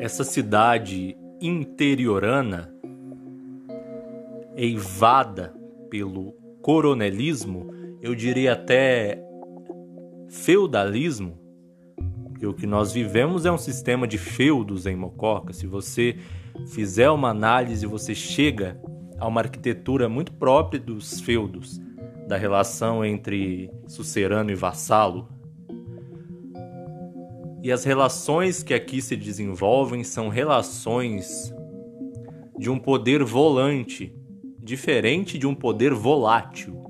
essa cidade interiorana, eivada pelo coronelismo, eu diria até feudalismo, porque o que nós vivemos é um sistema de feudos em Mococa. Se você fizer uma análise, você chega a uma arquitetura muito própria dos feudos, da relação entre sucerano e vassalo, e as relações que aqui se desenvolvem são relações de um poder volante, diferente de um poder volátil.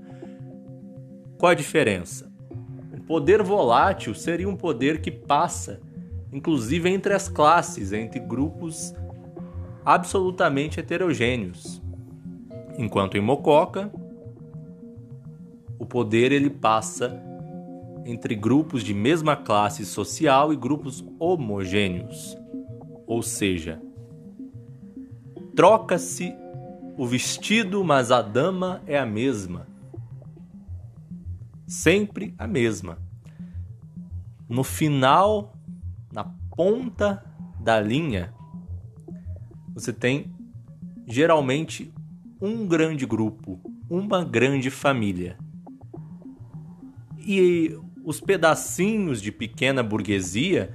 Qual a diferença? O poder volátil seria um poder que passa, inclusive entre as classes, entre grupos absolutamente heterogêneos. Enquanto em Mococa, o poder ele passa entre grupos de mesma classe social e grupos homogêneos. Ou seja, troca-se o vestido, mas a dama é a mesma. Sempre a mesma. No final, na ponta da linha, você tem geralmente um grande grupo, uma grande família. E os pedacinhos de pequena burguesia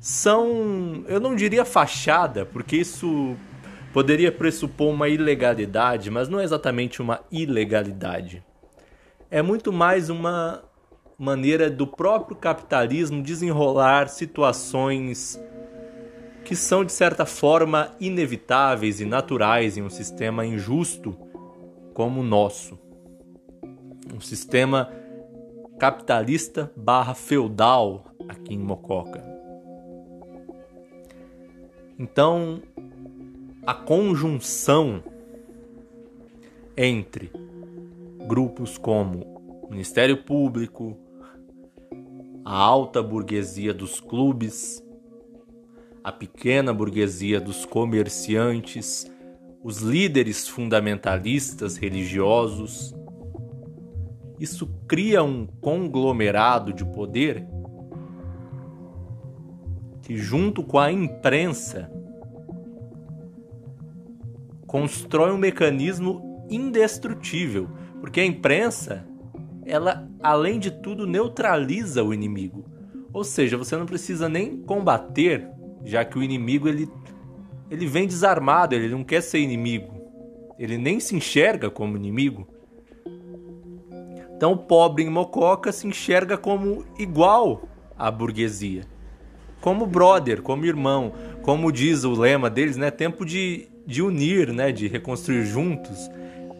são, eu não diria fachada, porque isso poderia pressupor uma ilegalidade, mas não é exatamente uma ilegalidade. É muito mais uma maneira do próprio capitalismo desenrolar situações que são de certa forma inevitáveis e naturais em um sistema injusto como o nosso. Um sistema capitalista barra feudal aqui em Mococa. Então, a conjunção entre grupos como Ministério Público, a alta burguesia dos clubes, a pequena burguesia dos comerciantes, os líderes fundamentalistas religiosos, isso cria um conglomerado de poder que, junto com a imprensa, constrói um mecanismo indestrutível, porque a imprensa, ela, além de tudo, neutraliza o inimigo. Ou seja, você não precisa nem combater, já que o inimigo ele, ele vem desarmado, ele não quer ser inimigo, ele nem se enxerga como inimigo. Então o pobre em Mococa se enxerga como igual à burguesia. Como brother, como irmão, como diz o lema deles, né? Tempo de, de unir, né? De reconstruir juntos.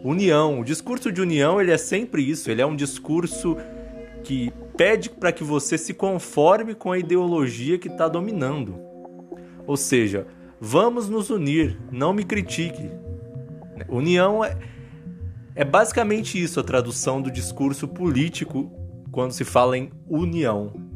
União. O discurso de união, ele é sempre isso. Ele é um discurso que pede para que você se conforme com a ideologia que está dominando. Ou seja, vamos nos unir, não me critique. União é é basicamente isso a tradução do discurso político quando se fala em união.